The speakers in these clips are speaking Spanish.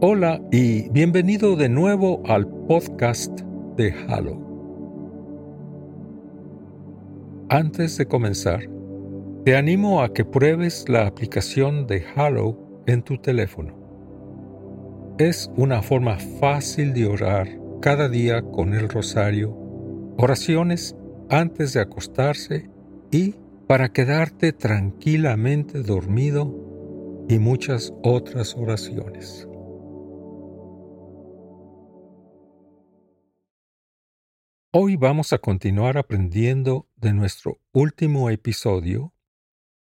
Hola y bienvenido de nuevo al podcast de Halo. Antes de comenzar, te animo a que pruebes la aplicación de Halo en tu teléfono. Es una forma fácil de orar cada día con el rosario, oraciones antes de acostarse y para quedarte tranquilamente dormido y muchas otras oraciones. Hoy vamos a continuar aprendiendo de nuestro último episodio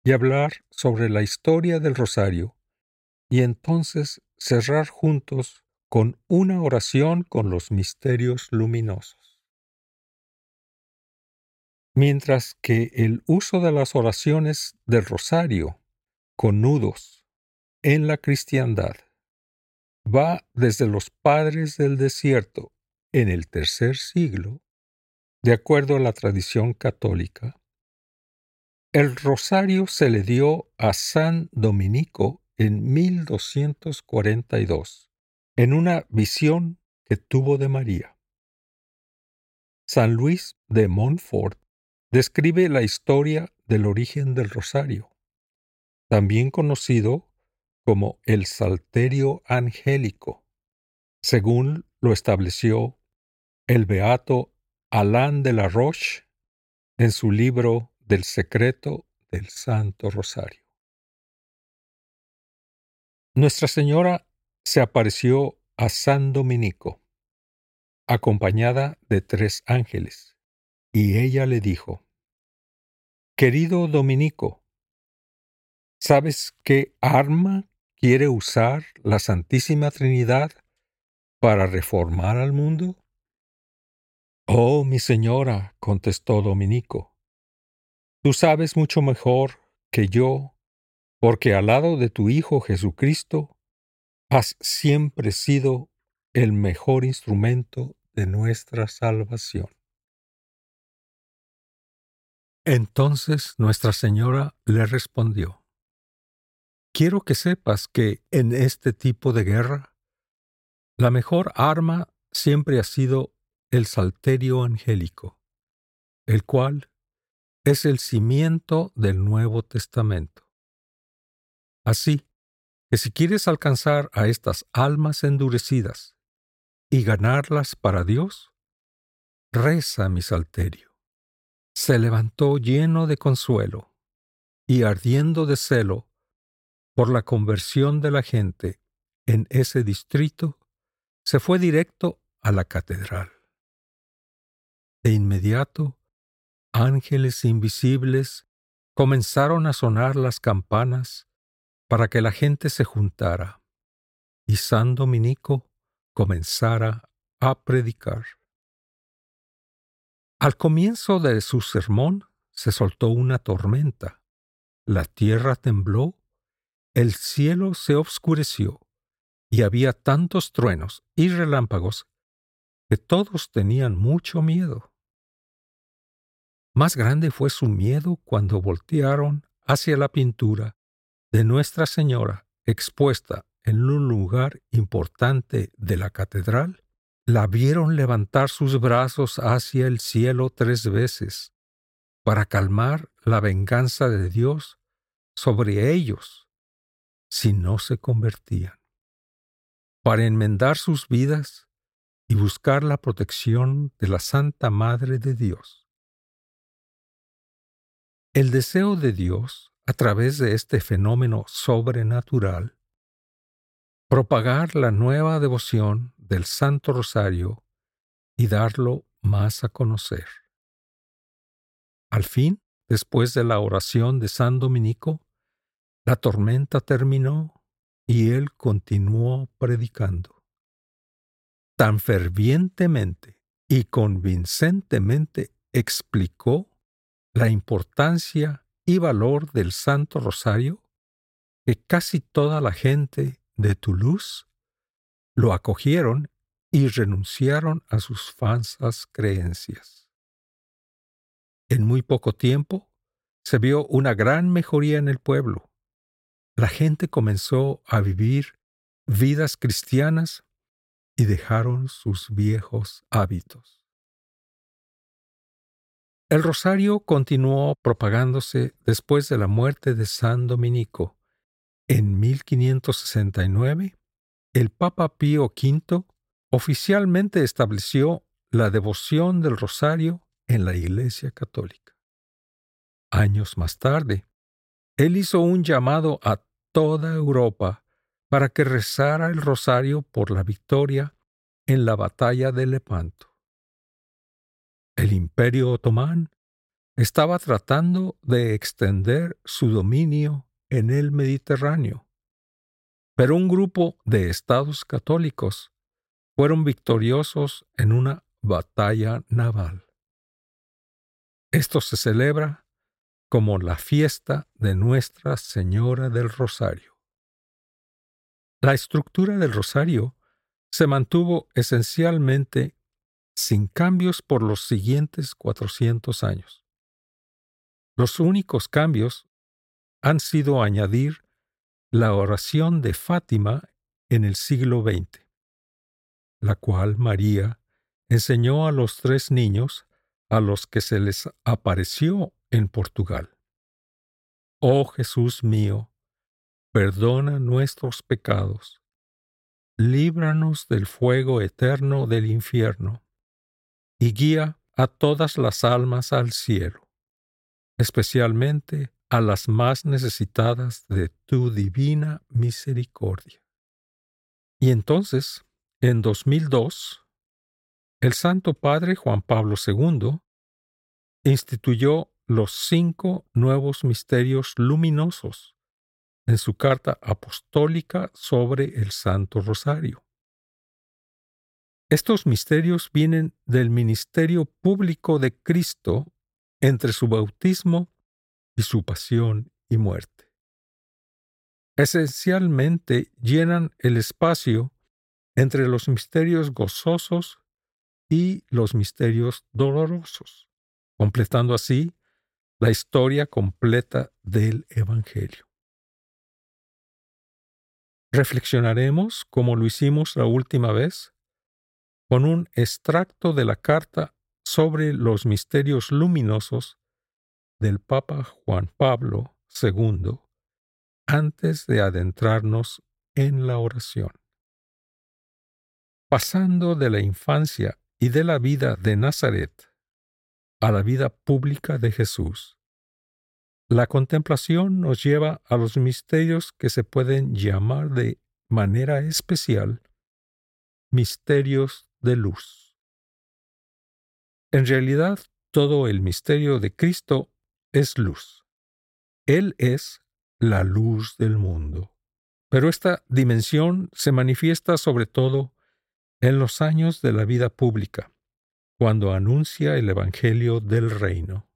y hablar sobre la historia del rosario y entonces cerrar juntos con una oración con los misterios luminosos. Mientras que el uso de las oraciones del rosario con nudos en la cristiandad va desde los padres del desierto en el tercer siglo de acuerdo a la tradición católica, el rosario se le dio a San Dominico en 1242, en una visión que tuvo de María. San Luis de Montfort describe la historia del origen del rosario, también conocido como el Salterio Angélico, según lo estableció el beato Alain de la Roche en su libro del secreto del Santo Rosario. Nuestra Señora se apareció a San Dominico, acompañada de tres ángeles, y ella le dijo, Querido Dominico, ¿sabes qué arma quiere usar la Santísima Trinidad para reformar al mundo? Oh, mi señora, contestó Dominico, tú sabes mucho mejor que yo, porque al lado de tu Hijo Jesucristo has siempre sido el mejor instrumento de nuestra salvación. Entonces Nuestra Señora le respondió, Quiero que sepas que en este tipo de guerra, la mejor arma siempre ha sido el Salterio Angélico, el cual es el cimiento del Nuevo Testamento. Así que si quieres alcanzar a estas almas endurecidas y ganarlas para Dios, reza mi Salterio. Se levantó lleno de consuelo y ardiendo de celo por la conversión de la gente en ese distrito, se fue directo a la catedral. De inmediato, ángeles invisibles comenzaron a sonar las campanas para que la gente se juntara y San Dominico comenzara a predicar. Al comienzo de su sermón se soltó una tormenta, la tierra tembló, el cielo se obscureció y había tantos truenos y relámpagos que todos tenían mucho miedo. Más grande fue su miedo cuando voltearon hacia la pintura de Nuestra Señora expuesta en un lugar importante de la catedral, la vieron levantar sus brazos hacia el cielo tres veces para calmar la venganza de Dios sobre ellos si no se convertían, para enmendar sus vidas y buscar la protección de la Santa Madre de Dios. El deseo de Dios, a través de este fenómeno sobrenatural, propagar la nueva devoción del Santo Rosario y darlo más a conocer. Al fin, después de la oración de San Dominico, la tormenta terminó y él continuó predicando. Tan fervientemente y convincentemente explicó la importancia y valor del Santo Rosario que casi toda la gente de Toulouse lo acogieron y renunciaron a sus falsas creencias. En muy poco tiempo se vio una gran mejoría en el pueblo. La gente comenzó a vivir vidas cristianas y dejaron sus viejos hábitos. El rosario continuó propagándose después de la muerte de San Dominico en 1569, el Papa Pío V oficialmente estableció la devoción del rosario en la Iglesia Católica. Años más tarde, él hizo un llamado a toda Europa para que rezara el rosario por la victoria en la batalla de Lepanto. El imperio otomán estaba tratando de extender su dominio en el Mediterráneo. Pero un grupo de estados católicos fueron victoriosos en una batalla naval. Esto se celebra como la fiesta de Nuestra Señora del Rosario. La estructura del rosario se mantuvo esencialmente sin cambios por los siguientes 400 años. Los únicos cambios han sido añadir la oración de Fátima en el siglo XX, la cual María enseñó a los tres niños a los que se les apareció en Portugal. Oh Jesús mío, perdona nuestros pecados, líbranos del fuego eterno del infierno, y guía a todas las almas al cielo, especialmente a las más necesitadas de tu divina misericordia. Y entonces, en 2002, el Santo Padre Juan Pablo II instituyó los cinco nuevos misterios luminosos en su carta apostólica sobre el Santo Rosario. Estos misterios vienen del ministerio público de Cristo entre su bautismo y su pasión y muerte. Esencialmente llenan el espacio entre los misterios gozosos y los misterios dolorosos, completando así la historia completa del Evangelio. Reflexionaremos, como lo hicimos la última vez, con un extracto de la carta sobre los misterios luminosos del Papa Juan Pablo II antes de adentrarnos en la oración. Pasando de la infancia y de la vida de Nazaret a la vida pública de Jesús, la contemplación nos lleva a los misterios que se pueden llamar de manera especial misterios de luz. En realidad, todo el misterio de Cristo es luz. Él es la luz del mundo. Pero esta dimensión se manifiesta sobre todo en los años de la vida pública, cuando anuncia el Evangelio del Reino.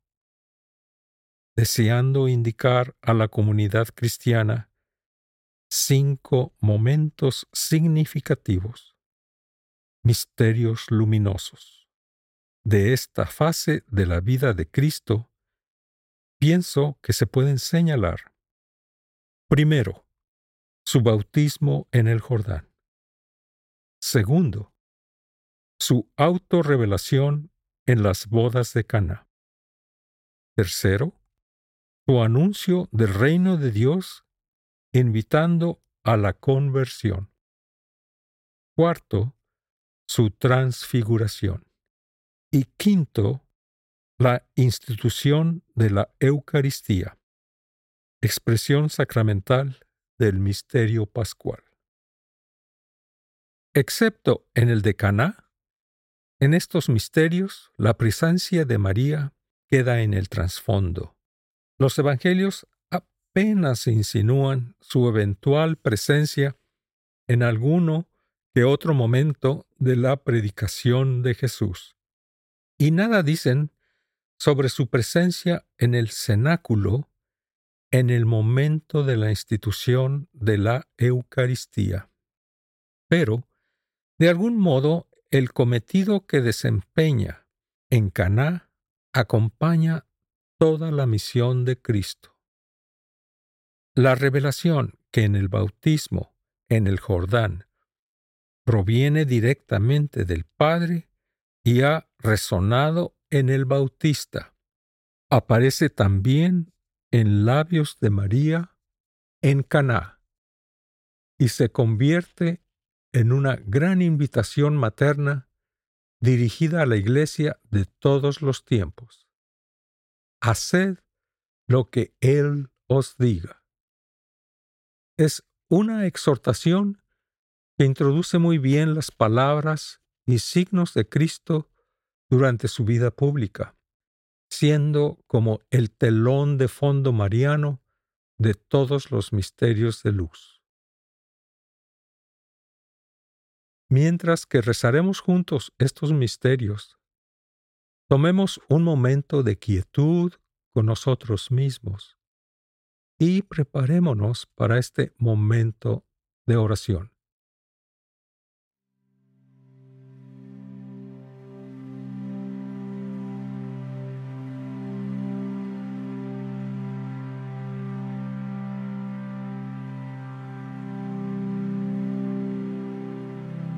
Deseando indicar a la comunidad cristiana cinco momentos significativos, misterios luminosos. De esta fase de la vida de Cristo, pienso que se pueden señalar. Primero, su bautismo en el Jordán. Segundo, su autorrevelación en las bodas de Cana. Tercero, su anuncio del reino de Dios invitando a la conversión. Cuarto, su transfiguración. Y quinto, la institución de la Eucaristía, expresión sacramental del misterio pascual. Excepto en el de Caná, en estos misterios la presencia de María queda en el trasfondo. Los evangelios apenas insinúan su eventual presencia en alguno que otro momento de la predicación de Jesús. Y nada dicen sobre su presencia en el cenáculo en el momento de la institución de la Eucaristía. Pero, de algún modo, el cometido que desempeña en Caná acompaña toda la misión de Cristo. La revelación que en el bautismo, en el Jordán, proviene directamente del Padre y ha resonado en el Bautista, aparece también en labios de María en Caná y se convierte en una gran invitación materna dirigida a la Iglesia de todos los tiempos. Haced lo que Él os diga es una exhortación que introduce muy bien las palabras y signos de Cristo durante su vida pública, siendo como el telón de fondo mariano de todos los misterios de luz. Mientras que rezaremos juntos estos misterios, tomemos un momento de quietud con nosotros mismos y preparémonos para este momento de oración.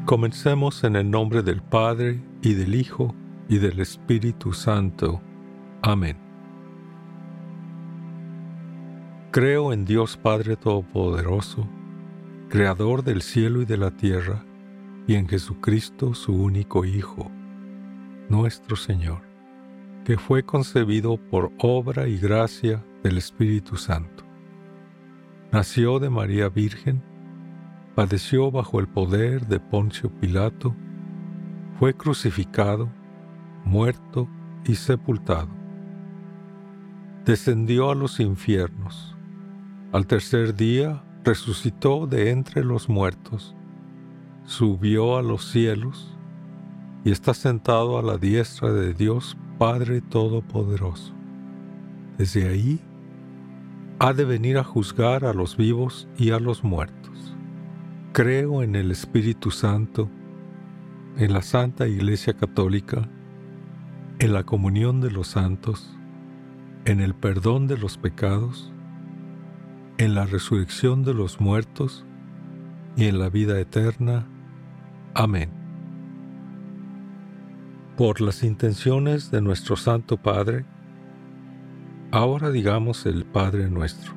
Comencemos en el nombre del Padre y del Hijo y del Espíritu Santo. Amén. Creo en Dios Padre Todopoderoso, Creador del cielo y de la tierra, y en Jesucristo su único Hijo, nuestro Señor, que fue concebido por obra y gracia del Espíritu Santo. Nació de María Virgen, padeció bajo el poder de Poncio Pilato, fue crucificado, muerto y sepultado. Descendió a los infiernos al tercer día resucitó de entre los muertos, subió a los cielos y está sentado a la diestra de Dios Padre Todopoderoso. Desde ahí ha de venir a juzgar a los vivos y a los muertos. Creo en el Espíritu Santo, en la Santa Iglesia Católica, en la comunión de los santos, en el perdón de los pecados, en la resurrección de los muertos y en la vida eterna. Amén. Por las intenciones de nuestro Santo Padre, ahora digamos el Padre nuestro.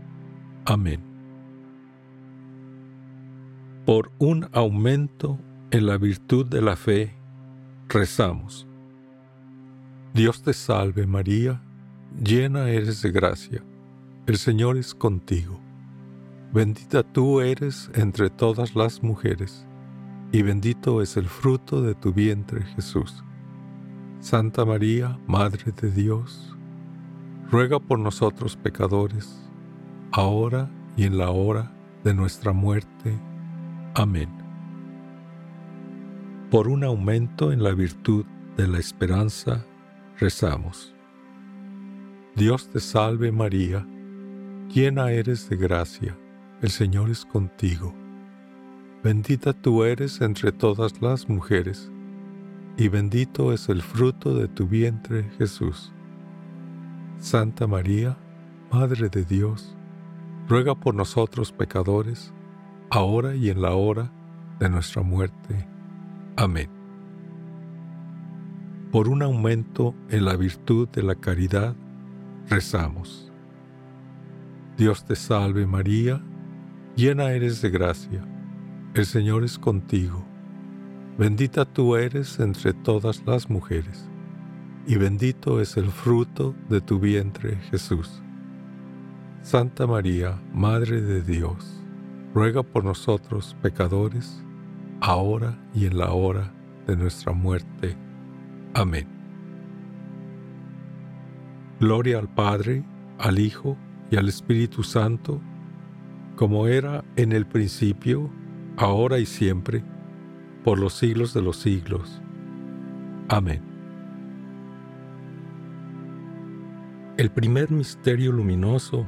Amén. Por un aumento en la virtud de la fe, rezamos. Dios te salve María, llena eres de gracia, el Señor es contigo. Bendita tú eres entre todas las mujeres, y bendito es el fruto de tu vientre Jesús. Santa María, Madre de Dios, ruega por nosotros pecadores, ahora y en la hora de nuestra muerte. Amén. Por un aumento en la virtud de la esperanza, rezamos. Dios te salve María, llena eres de gracia, el Señor es contigo. Bendita tú eres entre todas las mujeres, y bendito es el fruto de tu vientre Jesús. Santa María, Madre de Dios, ruega por nosotros pecadores, ahora y en la hora de nuestra muerte. Amén. Por un aumento en la virtud de la caridad, rezamos. Dios te salve María, llena eres de gracia, el Señor es contigo, bendita tú eres entre todas las mujeres, y bendito es el fruto de tu vientre Jesús. Santa María, Madre de Dios, ruega por nosotros pecadores, ahora y en la hora de nuestra muerte. Amén. Gloria al Padre, al Hijo y al Espíritu Santo, como era en el principio, ahora y siempre, por los siglos de los siglos. Amén. El primer misterio luminoso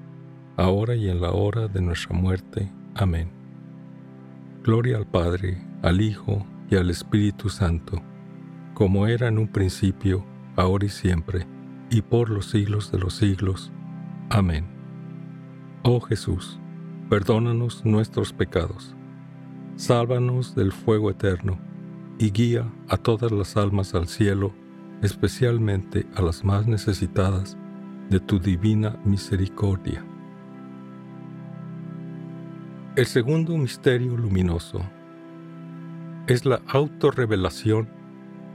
ahora y en la hora de nuestra muerte. Amén. Gloria al Padre, al Hijo y al Espíritu Santo, como era en un principio, ahora y siempre, y por los siglos de los siglos. Amén. Oh Jesús, perdónanos nuestros pecados, sálvanos del fuego eterno, y guía a todas las almas al cielo, especialmente a las más necesitadas de tu divina misericordia. El segundo misterio luminoso es la autorrevelación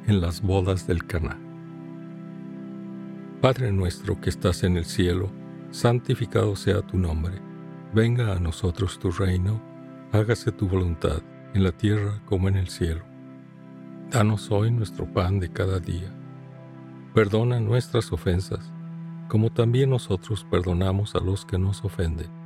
en las bodas del Caná. Padre nuestro que estás en el cielo, santificado sea tu nombre Venga a nosotros tu reino, hágase tu voluntad, en la tierra como en el cielo. Danos hoy nuestro pan de cada día. Perdona nuestras ofensas, como también nosotros perdonamos a los que nos ofenden.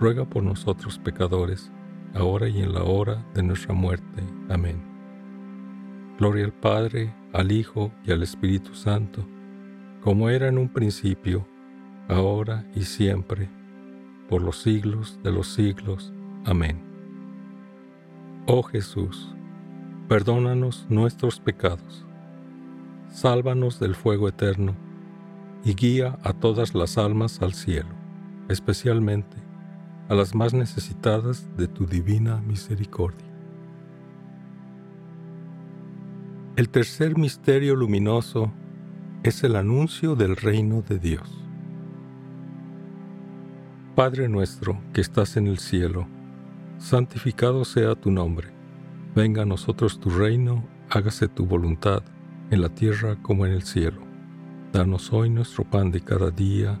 ruega por nosotros pecadores, ahora y en la hora de nuestra muerte. Amén. Gloria al Padre, al Hijo y al Espíritu Santo, como era en un principio, ahora y siempre, por los siglos de los siglos. Amén. Oh Jesús, perdónanos nuestros pecados, sálvanos del fuego eterno y guía a todas las almas al cielo, especialmente a las más necesitadas de tu divina misericordia. El tercer misterio luminoso es el anuncio del reino de Dios. Padre nuestro que estás en el cielo, santificado sea tu nombre. Venga a nosotros tu reino, hágase tu voluntad, en la tierra como en el cielo. Danos hoy nuestro pan de cada día,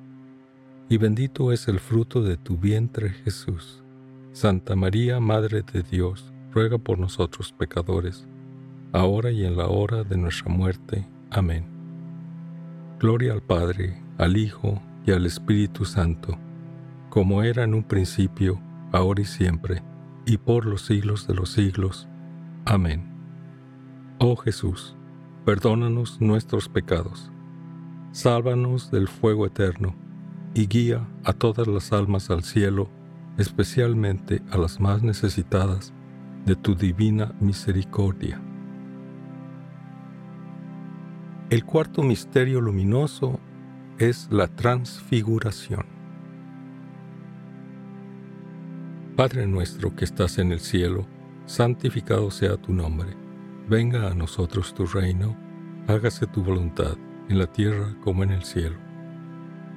y bendito es el fruto de tu vientre Jesús. Santa María, Madre de Dios, ruega por nosotros pecadores, ahora y en la hora de nuestra muerte. Amén. Gloria al Padre, al Hijo y al Espíritu Santo, como era en un principio, ahora y siempre, y por los siglos de los siglos. Amén. Oh Jesús, perdónanos nuestros pecados, sálvanos del fuego eterno, y guía a todas las almas al cielo, especialmente a las más necesitadas de tu divina misericordia. El cuarto misterio luminoso es la transfiguración. Padre nuestro que estás en el cielo, santificado sea tu nombre Venga a nosotros tu reino, hágase tu voluntad, en la tierra como en el cielo.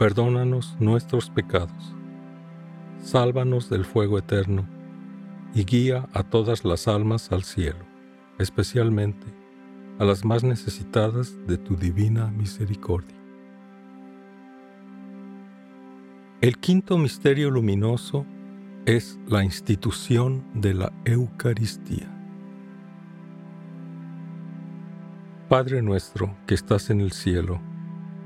perdónanos nuestros pecados, sálvanos del fuego eterno, y guía a todas las almas al cielo, especialmente a las más necesitadas de tu divina misericordia. El quinto misterio luminoso es la institución de la Eucaristía. Padre nuestro que estás en el cielo,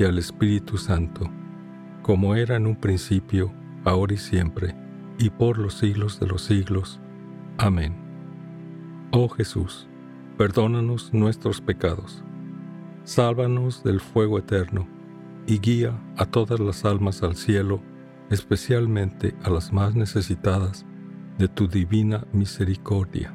y al Espíritu Santo, como era en un principio, ahora y siempre, y por los siglos de los siglos. Amén. Oh Jesús, perdónanos nuestros pecados, sálvanos del fuego eterno, y guía a todas las almas al cielo, especialmente a las más necesitadas de tu divina misericordia.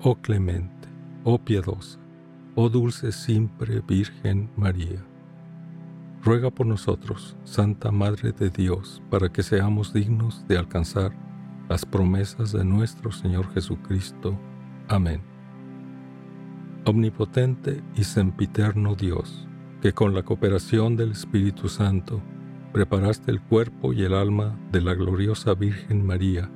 Oh clemente, oh piadosa, oh dulce siempre Virgen María. Ruega por nosotros, Santa Madre de Dios, para que seamos dignos de alcanzar las promesas de nuestro Señor Jesucristo. Amén. Omnipotente y sempiterno Dios, que con la cooperación del Espíritu Santo preparaste el cuerpo y el alma de la gloriosa Virgen María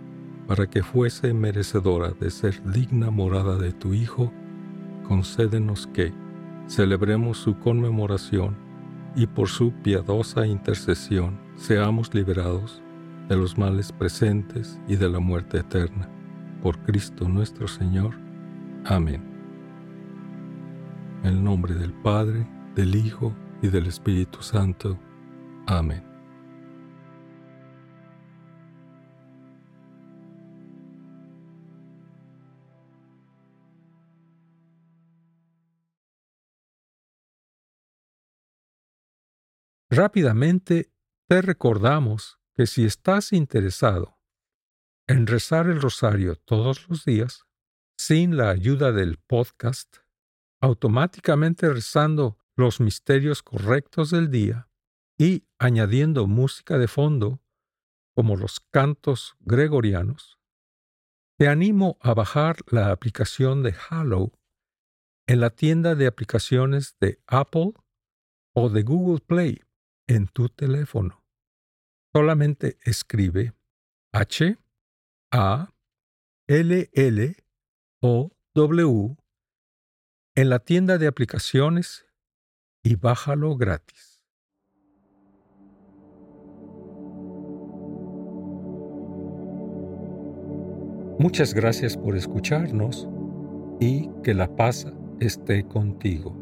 para que fuese merecedora de ser digna morada de tu Hijo, concédenos que celebremos su conmemoración y por su piadosa intercesión seamos liberados de los males presentes y de la muerte eterna. Por Cristo nuestro Señor. Amén. En el nombre del Padre, del Hijo y del Espíritu Santo. Amén. Rápidamente te recordamos que si estás interesado en rezar el rosario todos los días, sin la ayuda del podcast, automáticamente rezando los misterios correctos del día y añadiendo música de fondo, como los cantos gregorianos, te animo a bajar la aplicación de Hallow en la tienda de aplicaciones de Apple o de Google Play en tu teléfono. Solamente escribe H A L L O W en la tienda de aplicaciones y bájalo gratis. Muchas gracias por escucharnos y que la paz esté contigo.